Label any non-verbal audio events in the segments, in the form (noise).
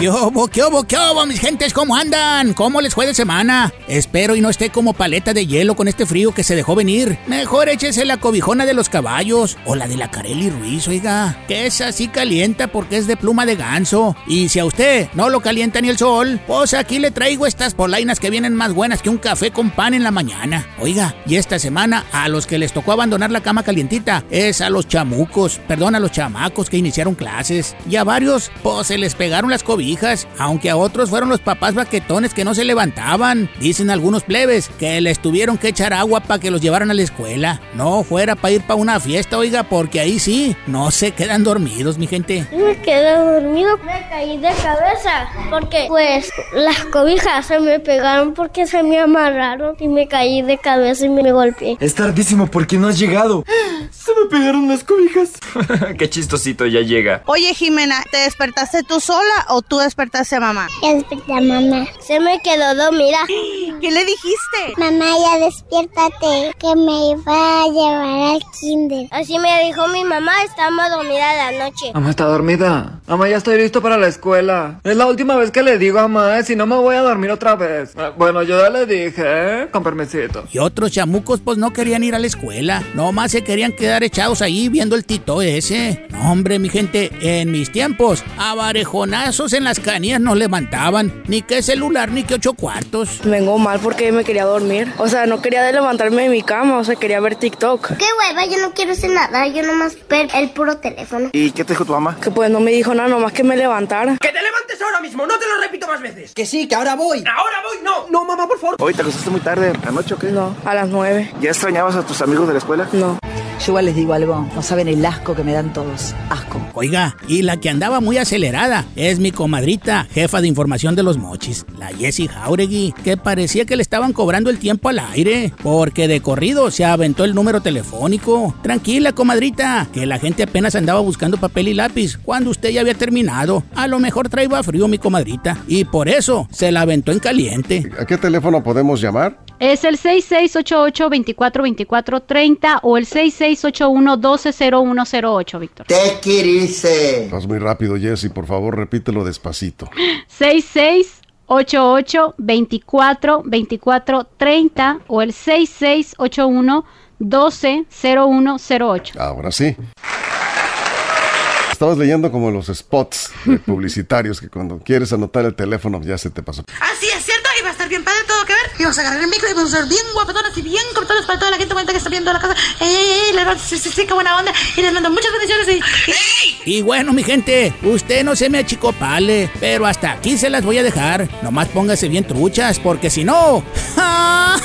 ¿Qué hubo, qué hubo, qué hubo, mis gentes? ¿Cómo andan? ¿Cómo les fue de semana? Espero y no esté como paleta de hielo con este frío que se dejó venir. Mejor échese la cobijona de los caballos o la de la Carelli Ruiz, oiga. Que es así calienta porque es de pluma de ganso. Y si a usted no lo calienta ni el sol, pues aquí le traigo estas polainas que vienen más buenas que un café con pan en la mañana. Oiga, y esta semana a los que les tocó abandonar la cama calientita es a los chamucos, perdón, a los chamacos que iniciaron clases. Y a varios, pues se les pegaron las aunque a otros fueron los papás baquetones que no se levantaban. Dicen algunos plebes que les tuvieron que echar agua para que los llevaran a la escuela. No fuera para ir para una fiesta, oiga, porque ahí sí, no se quedan dormidos, mi gente. Me quedé dormido, me caí de cabeza, porque pues las cobijas se me pegaron porque se me amarraron y me caí de cabeza y me golpeé. Es tardísimo porque no has llegado. (gasps) Se me pegaron las cobijas. (laughs) Qué chistosito, ya llega. Oye, Jimena, ¿te despertaste tú sola o tú despertaste a mamá? Ya desperté a mamá. Se me quedó dormida. ¿Qué le dijiste? Mamá, ya despiértate, que me iba a llevar al kinder. Así me dijo mi mamá, estamos dormida la noche. Mamá está dormida. Mamá, ya estoy listo para la escuela. Es la última vez que le digo a mamá, si no me voy a dormir otra vez. Ah, Bueno, yo ya le dije, ¿eh? Con permisito. Y otros chamucos pues no querían ir a la escuela, nomás se querían quedar echados ahí viendo el tito ese. No, hombre, mi gente, en mis tiempos, a varejonazos en las canillas nos levantaban, ni que celular ni que ocho cuartos. Vengo mal porque me quería dormir. O sea, no quería de levantarme de mi cama, o sea, quería ver TikTok. Qué hueva, yo no quiero hacer nada, yo nomás ver el puro teléfono. ¿Y qué te dijo tu mamá? Que pues no me dijo nada, nomás que me levantara. ¡Que te levantes ahora mismo! ¡No te lo repito más veces! Que sí, que ahora voy. ¡Ahora voy! ¡No! ¡No, mamá, por favor! Hoy te acostaste muy tarde, anoche o qué? No, a las nueve. ¿Ya extrañabas a tus amigos de la escuela? No. Yo igual les digo algo, no saben el asco que me dan todos. Asco. Oiga, y la que andaba muy acelerada es mi comadrita, jefa de información de los mochis, la Jessie Jauregui, que parecía que le estaban cobrando el tiempo al aire, porque de corrido se aventó el número telefónico. Tranquila, comadrita, que la gente apenas andaba buscando papel y lápiz cuando usted ya había terminado. A lo mejor traía frío mi comadrita, y por eso se la aventó en caliente. ¿A qué teléfono podemos llamar? Es el 6688-242430 o el 6681-120108, Víctor. Te queriste. Vas muy rápido, Jesse, por favor, repítelo despacito. 6688-242430 o el 6681-120108. Ahora sí. Estabas leyendo como los spots de publicitarios que cuando quieres anotar el teléfono ya se te pasó. Así es cierto, y va a estar bien padre todo que ver. Y vamos a agarrar el micro y vamos a ser bien guapetones y bien cortones para toda la gente bonita que está viendo la casa. ¡Ey, ey, ey! Les Sí, sí, sí, qué buena onda. Y les mando muchas bendiciones y... Y bueno, mi gente, usted no se me achicopale, pero hasta aquí se las voy a dejar. Nomás póngase bien truchas, porque si no. (laughs)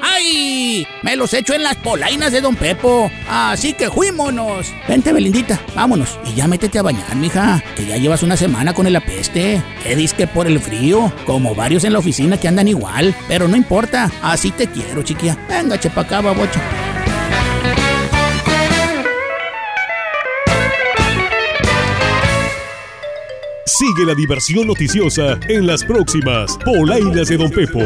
¡Ay! Me los echo en las polainas de Don Pepo. Así que fuímonos. Vente, Belindita, vámonos. Y ya métete a bañar, mija, que ya llevas una semana con el apeste. ¿Qué disque por el frío? Como varios en la oficina que andan igual. Pero no importa, así te quiero, chiquilla. Venga, chepa acá. Sigue la diversión noticiosa en las próximas Polainas de Don Pepo.